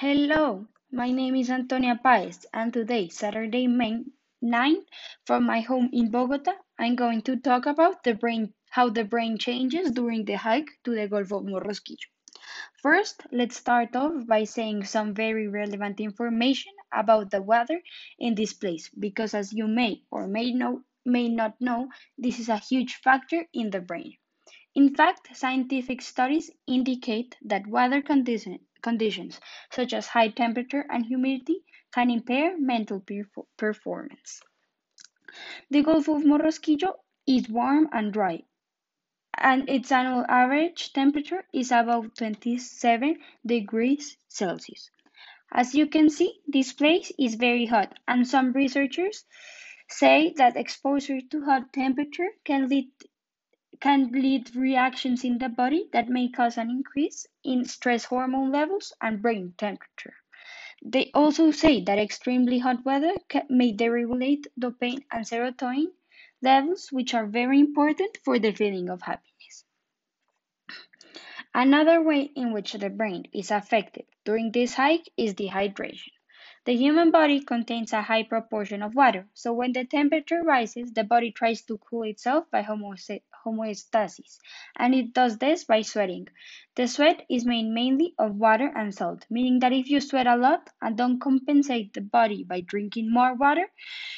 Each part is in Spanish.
Hello, my name is Antonia Paez, and today, Saturday, May 9, from my home in Bogota, I'm going to talk about the brain, how the brain changes during the hike to the Gulf of Morrosquillo. First, let's start off by saying some very relevant information about the weather in this place, because as you may or may know, may not know, this is a huge factor in the brain. In fact, scientific studies indicate that weather condition, conditions such as high temperature and humidity can impair mental performance. The Gulf of Morrosquillo is warm and dry, and its annual average temperature is about 27 degrees Celsius. As you can see, this place is very hot, and some researchers say that exposure to hot temperature can lead can lead reactions in the body that may cause an increase in stress hormone levels and brain temperature. They also say that extremely hot weather may deregulate dopamine and serotonin levels, which are very important for the feeling of happiness. Another way in which the brain is affected during this hike is dehydration. The human body contains a high proportion of water, so when the temperature rises, the body tries to cool itself by homeostasis, and it does this by sweating. The sweat is made mainly of water and salt, meaning that if you sweat a lot and don't compensate the body by drinking more water,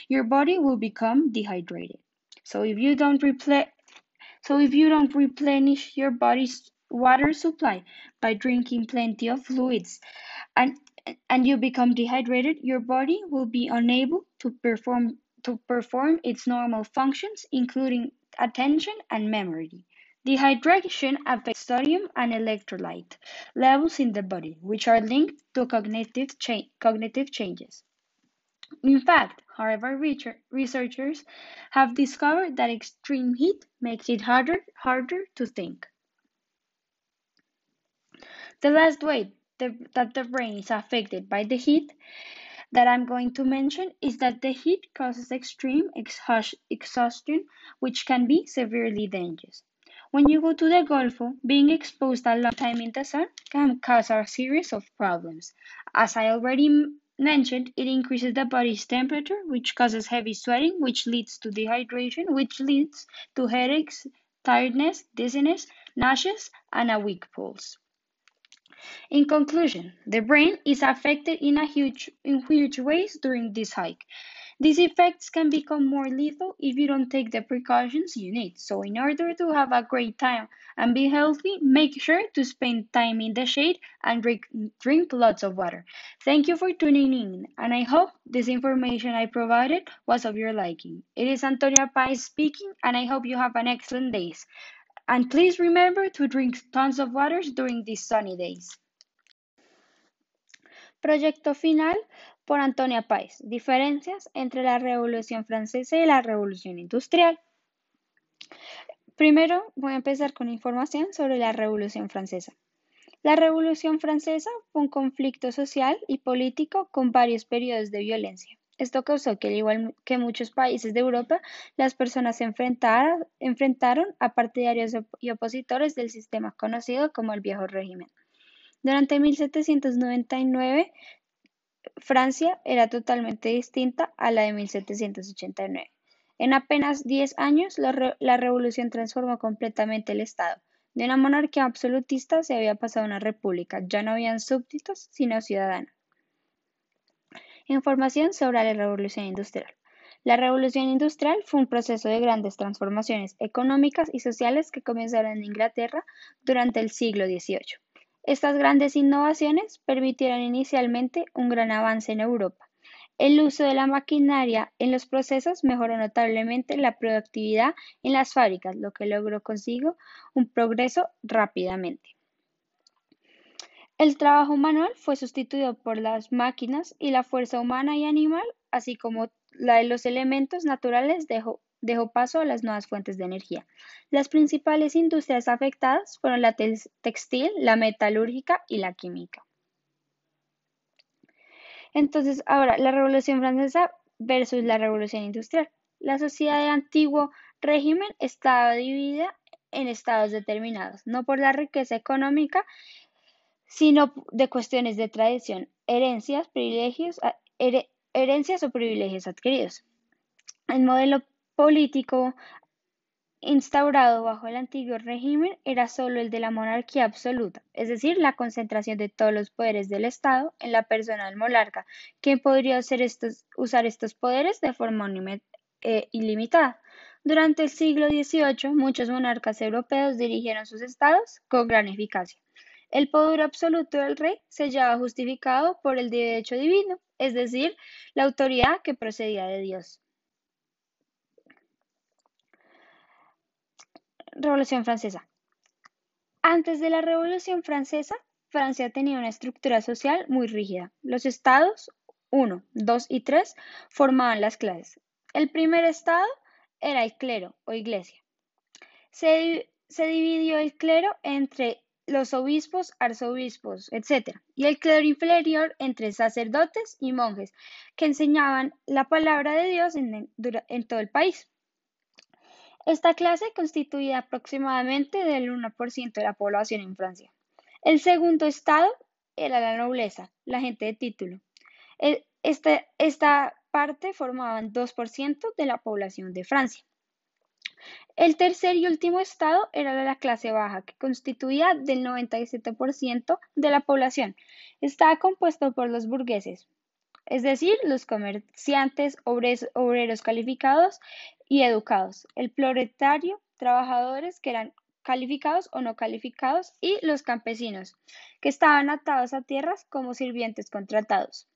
your body will become dehydrated. So if you don't replenish so if you don't replenish your body's water supply by drinking plenty of fluids and and you become dehydrated, your body will be unable to perform to perform its normal functions, including attention and memory. Dehydration affects sodium and electrolyte levels in the body, which are linked to cognitive, cha cognitive changes. In fact, however, researchers have discovered that extreme heat makes it harder, harder to think. The last way the, that the brain is affected by the heat that I'm going to mention is that the heat causes extreme exhaustion, which can be severely dangerous. When you go to the Gulf, being exposed a long time in the sun can cause a series of problems. As I already mentioned, it increases the body's temperature, which causes heavy sweating, which leads to dehydration, which leads to headaches, tiredness, dizziness, nausea, and a weak pulse. In conclusion, the brain is affected in a huge in huge ways during this hike. These effects can become more lethal if you don't take the precautions you need. So in order to have a great time and be healthy, make sure to spend time in the shade and drink, drink lots of water. Thank you for tuning in, and I hope this information I provided was of your liking. It is Antonia Paez speaking, and I hope you have an excellent day. And please remember to drink tons of water during these sunny days. Proyecto final por Antonia Páez. Diferencias entre la Revolución Francesa y la Revolución Industrial. Primero voy a empezar con información sobre la Revolución Francesa. La Revolución Francesa fue un conflicto social y político con varios periodos de violencia. Esto causó que, al igual que muchos países de Europa, las personas se enfrentaron a partidarios y opositores del sistema conocido como el Viejo Régimen. Durante 1799, Francia era totalmente distinta a la de 1789. En apenas 10 años, la, la, revolución transformó completamente el Estado. De una monarquía absolutista se había pasado a una república. Ya no habían súbditos, sino ciudadanos. Información sobre la Revolución Industrial. La Revolución Industrial fue un proceso de grandes transformaciones económicas y sociales que comenzaron en Inglaterra durante el siglo XVIII. Estas grandes innovaciones permitieron inicialmente un gran avance en Europa. El uso de la maquinaria en los procesos mejoró notablemente la productividad en las fábricas, lo que logró consigo un progreso rápidamente. El trabajo manual fue sustituido por las máquinas y la fuerza humana y animal, así como la de los elementos naturales, dejó, paso a las nuevas fuentes de energía. Las principales industrias afectadas fueron la textil, la metalúrgica y la química. Entonces, ahora, la Revolución Francesa versus la Revolución Industrial. La sociedad de antiguo régimen estaba dividida en estados determinados, no por la riqueza económica, sino de cuestiones de tradición, herencias, privilegios, herencias o privilegios adquiridos. El modelo político instaurado bajo el antiguo régimen era solo el de la monarquía absoluta, es decir, la concentración de todos los poderes del Estado en la persona del monarca, quien podría usar estos, poderes de forma eh, ilimitada. Durante el siglo XVIII, muchos monarcas europeos dirigieron sus estados con gran eficacia. El poder absoluto del rey se hallaba justificado por el derecho divino, es decir, la autoridad que procedía de Dios. Revolución Francesa. Antes de la Revolución Francesa, Francia tenía una estructura social muy rígida. Los estados 1, 2 y 3 formaban las clases. El primer estado era el clero o iglesia. Se, se dividió el clero entre los obispos, arzobispos, etc. Y el clero inferior entre sacerdotes y monjes, que enseñaban la palabra de Dios en, todo el país. Esta clase constituía aproximadamente del 1% de la población en Francia. El segundo estado era la nobleza, la gente de título. E, esta, esta parte formaban 2% de la población de Francia. El tercer y último estado era la clase baja, que constituía del 97% de la población. Estaba compuesto por los burgueses, es decir, los comerciantes, obreros calificados y educados, el proletario, trabajadores que eran calificados o no calificados y los campesinos, que estaban atados a tierras como sirvientes contratados.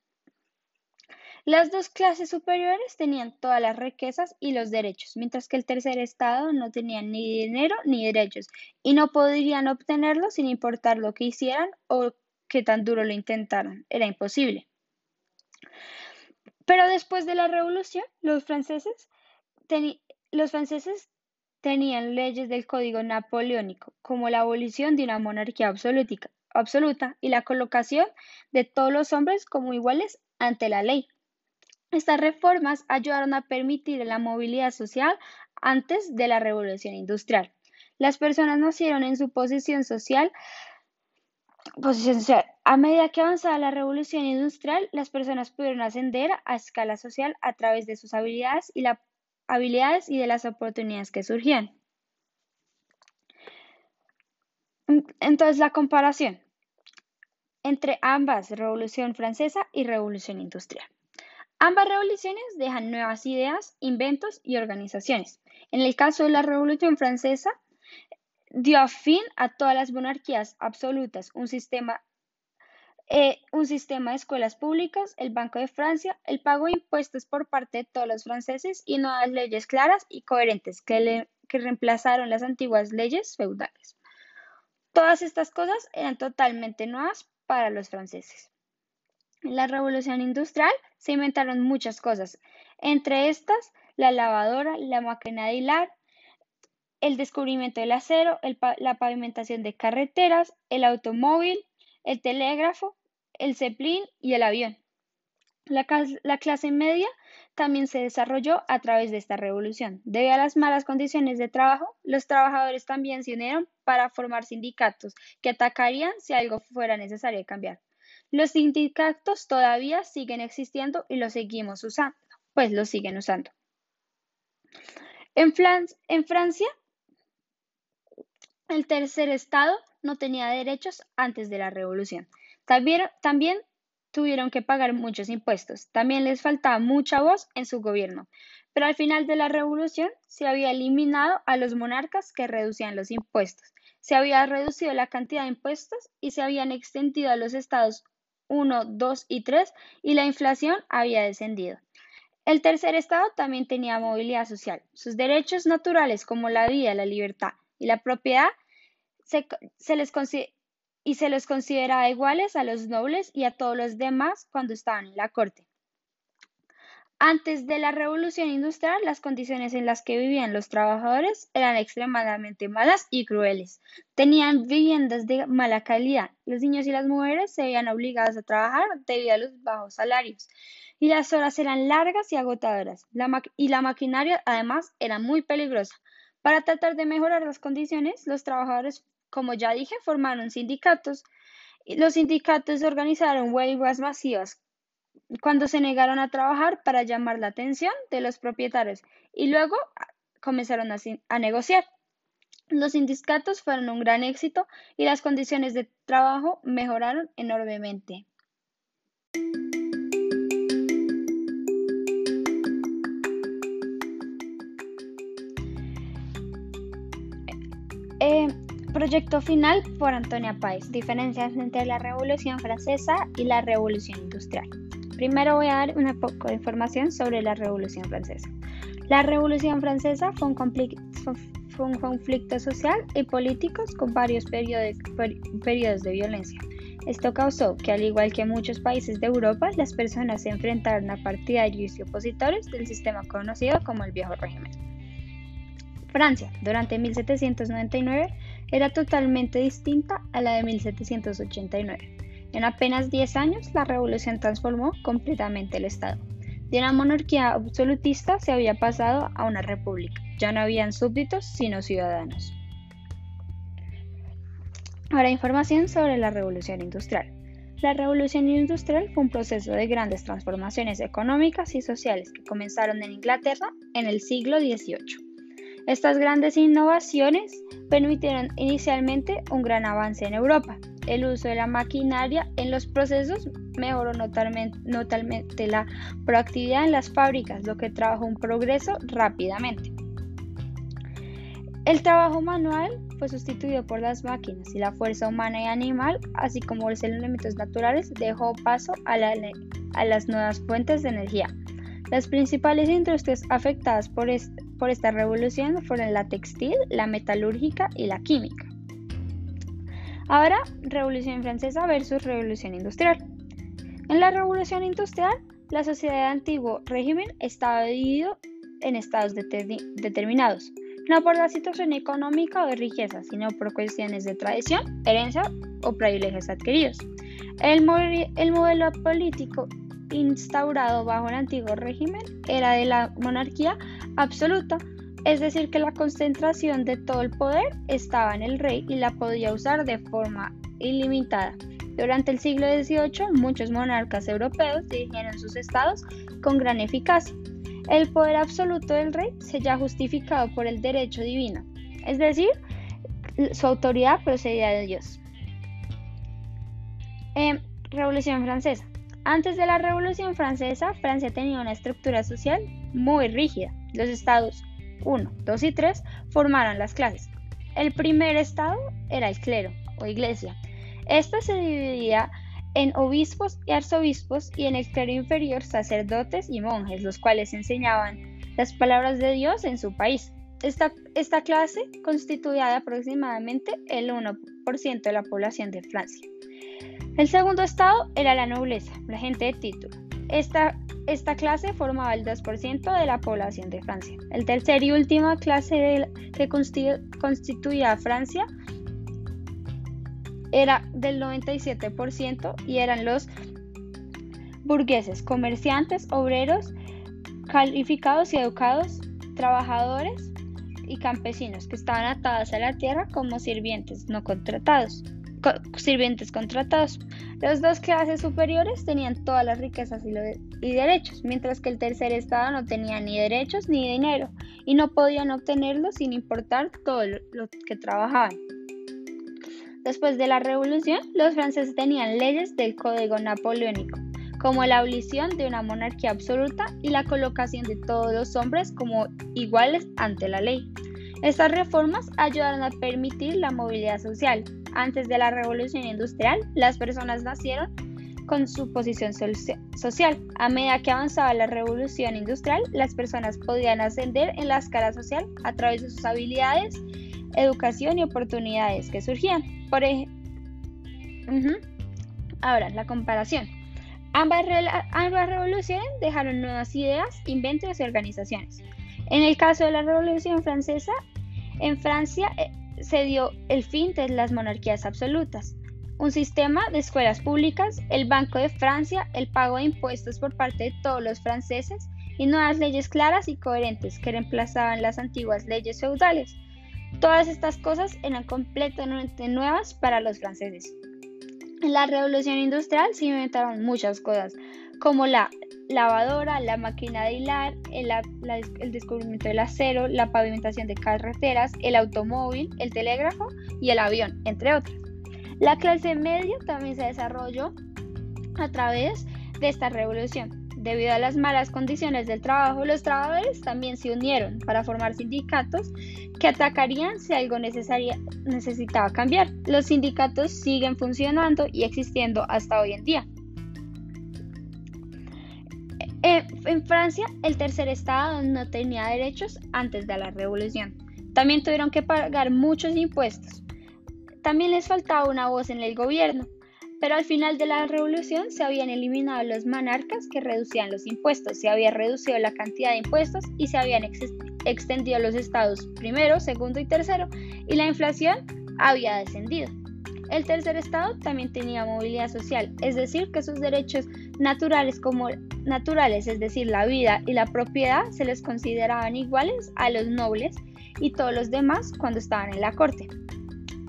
Las dos clases superiores tenían todas las riquezas y los derechos, mientras que el tercer estado no tenía ni dinero ni derechos y no podrían obtenerlo sin importar lo que hicieran o que tan duro lo intentaran. Era imposible. Pero después de la revolución, los franceses, los franceses tenían leyes del código napoleónico, como la abolición de una monarquía absoluta y la colocación de todos los hombres como iguales ante la ley. Estas reformas ayudaron a permitir la movilidad social antes de la revolución industrial. Las personas nacieron en su posición social, A medida que avanzaba la revolución industrial, las personas pudieron ascender a escala social a través de sus habilidades y, habilidades y de las oportunidades que surgían. Entonces, la comparación entre ambas, Revolución Francesa y Revolución Industrial. Ambas revoluciones dejan nuevas ideas, inventos y organizaciones. En el caso de la Revolución Francesa, dio fin a todas las monarquías absolutas, un sistema, eh, un sistema de escuelas públicas, el Banco de Francia, el pago de impuestos por parte de todos los franceses y nuevas leyes claras y coherentes que, que reemplazaron las antiguas leyes feudales. Todas estas cosas eran totalmente nuevas para los franceses. En la revolución industrial se inventaron muchas cosas, entre estas la lavadora, la máquina de hilar, el descubrimiento del acero, la pavimentación de carreteras, el automóvil, el telégrafo, el zeppelin y el avión. La, la, clase media también se desarrolló a través de esta revolución. Debido a las malas condiciones de trabajo, los trabajadores también se unieron para formar sindicatos que atacarían si algo fuera necesario cambiar. Los sindicatos todavía siguen existiendo y los seguimos usando, pues los siguen usando. En, Francia, el tercer estado no tenía derechos antes de la revolución. También tuvieron que pagar muchos impuestos. También les faltaba mucha voz en su gobierno. Pero al final de la revolución se había eliminado a los monarcas que reducían los impuestos. Se había reducido la cantidad de impuestos y se habían extendido a los estados 1, 2 y 3 y la inflación había descendido. El tercer estado también tenía movilidad social. Sus derechos naturales como la vida, la libertad y la propiedad se, les y se les consideraba iguales a los nobles y a todos los demás cuando estaban en la corte. Antes de la revolución industrial, las condiciones en las que vivían los trabajadores eran extremadamente malas y crueles. Tenían viviendas de mala calidad. Los niños y las mujeres se veían obligados a trabajar debido a los bajos salarios. Y las horas eran largas y agotadoras. y la maquinaria, además, era muy peligrosa. Para tratar de mejorar las condiciones, los trabajadores, como ya dije, formaron sindicatos Los sindicatos organizaron huelgas masivas cuando se negaron a trabajar para llamar la atención de los propietarios y luego comenzaron a, negociar. Los sindicatos fueron un gran éxito y las condiciones de trabajo mejoraron enormemente. Proyecto final por Antonia Páez. Diferencias entre la Revolución Francesa y la Revolución Industrial. Primero voy a dar un poco de información sobre la Revolución Francesa. La Revolución Francesa fue un, conflicto social y político con varios periodos de violencia. Esto causó que, al igual que muchos países de Europa, las personas se enfrentaron a partidarios y opositores del sistema conocido como el viejo régimen. Francia, durante 1799, era totalmente distinta a la de 1789. En apenas 10 años, la revolución transformó completamente el Estado. De una monarquía absolutista se había pasado a una república. Ya no habían súbditos, sino ciudadanos. Ahora información sobre la revolución industrial. La revolución industrial fue un proceso de grandes transformaciones económicas y sociales que comenzaron en Inglaterra en el siglo XVIII. Estas grandes innovaciones permitieron inicialmente un gran avance en Europa. El uso de la maquinaria en los procesos mejoró notablemente, la proactividad en las fábricas, lo que trajo un progreso rápidamente. El trabajo manual fue sustituido por las máquinas y la fuerza humana y animal, así como los elementos naturales, dejó paso a, las nuevas fuentes de energía. Las principales industrias afectadas por, este, por esta revolución fueron la textil, la metalúrgica y la química. Ahora, Revolución Francesa versus Revolución Industrial. En la Revolución Industrial, la sociedad del antiguo régimen estaba dividida en estados determinados, no por la situación económica o de riqueza, sino por cuestiones de tradición, herencia o privilegios adquiridos. El modelo político instaurado bajo el antiguo régimen era de la monarquía absoluta, es decir, que la concentración de todo el poder estaba en el rey y la podía usar de forma ilimitada. Durante el siglo XVIII, muchos monarcas europeos dirigieron sus estados con gran eficacia. El poder absoluto del rey se ya justificado por el derecho divino, es decir, su autoridad procedía de Dios. Em, Revolución Francesa. Antes de la Revolución Francesa, Francia tenía una estructura social muy rígida. Los estados 1, 2 y 3 formaron las clases. El primer estado era el clero o iglesia. Este se dividía en obispos y arzobispos y en el clero inferior sacerdotes y monjes, los cuales enseñaban las palabras de Dios en su país. Esta, esta clase constituía aproximadamente el 1% de la población de Francia. El segundo estado era la nobleza, la gente de título. Esta, esta clase formaba el 2% de la población de Francia. El tercer y última clase que constituía Francia era del 97% y eran los burgueses, comerciantes, obreros, calificados y educados, trabajadores y campesinos que estaban atados a la tierra como sirvientes no contratados sirvientes contratados. Las dos clases superiores tenían todas las riquezas y, derechos, mientras que el tercer estado no tenía ni derechos ni dinero y no podían obtenerlos sin importar todo lo que trabajaban. Después de la revolución, los franceses tenían leyes del Código Napoleónico, como la abolición de una monarquía absoluta y la colocación de todos los hombres como iguales ante la ley. Estas reformas ayudaron a permitir la movilidad social, antes de la revolución industrial, las personas nacieron con su posición social. A medida que avanzaba la revolución industrial, las personas podían ascender en la escala social a través de sus habilidades, educación y oportunidades que surgían. Por Ahora, la comparación. Ambas, ambas revoluciones dejaron nuevas ideas, inventos y organizaciones. En el caso de la Revolución Francesa, en Francia eh, se dio el fin de las monarquías absolutas, un sistema de escuelas públicas, el Banco de Francia, el pago de impuestos por parte de todos los franceses y nuevas leyes claras y coherentes que reemplazaban las antiguas leyes feudales. Todas estas cosas eran completamente nuevas para los franceses. En la revolución industrial se inventaron muchas cosas, como la lavadora, la máquina de hilar, el, el, descubrimiento del acero, la pavimentación de carreteras, el automóvil, el telégrafo y el avión, entre otras. La clase media también se desarrolló a través de esta revolución. Debido a las malas condiciones del trabajo, los trabajadores también se unieron para formar sindicatos que atacarían si algo necesitaba cambiar. Los sindicatos siguen funcionando y existiendo hasta hoy en día. En Francia, el tercer estado no tenía derechos antes de la revolución. También tuvieron que pagar muchos impuestos. También les faltaba una voz en el gobierno. Pero al final de la revolución se habían eliminado los monarcas que reducían los impuestos, se había reducido la cantidad de impuestos y se habían extendido los estados primero, segundo y tercero y la inflación había descendido. El tercer estado también tenía movilidad social, es decir, que sus derechos naturales como naturales, es decir, la vida y la propiedad, se les consideraban iguales a los nobles y todos los demás cuando estaban en la corte.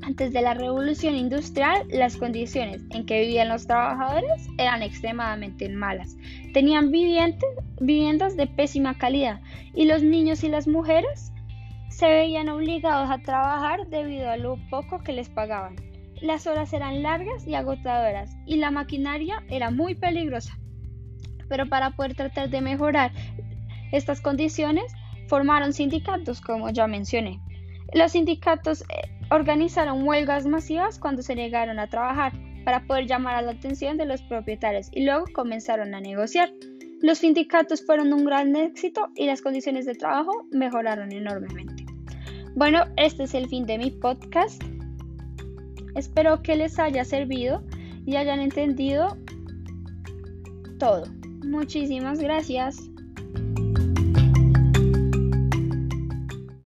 Antes de la revolución industrial, las condiciones en que vivían los trabajadores eran extremadamente malas. Tenían viviendas de pésima calidad y los niños y las mujeres se veían obligados a trabajar debido a lo poco que les pagaban. Las horas eran largas y agotadoras y la maquinaria era muy peligrosa. Pero para poder tratar de mejorar estas condiciones, formaron sindicatos, como ya mencioné. Los sindicatos eh, organizaron huelgas masivas cuando se negaron a trabajar para poder llamar a la atención de los propietarios y luego comenzaron a negociar. Los sindicatos fueron un gran éxito y las condiciones de trabajo mejoraron enormemente. Bueno, este es el fin de mi podcast. Espero que les haya servido y hayan entendido todo. Muchísimas gracias.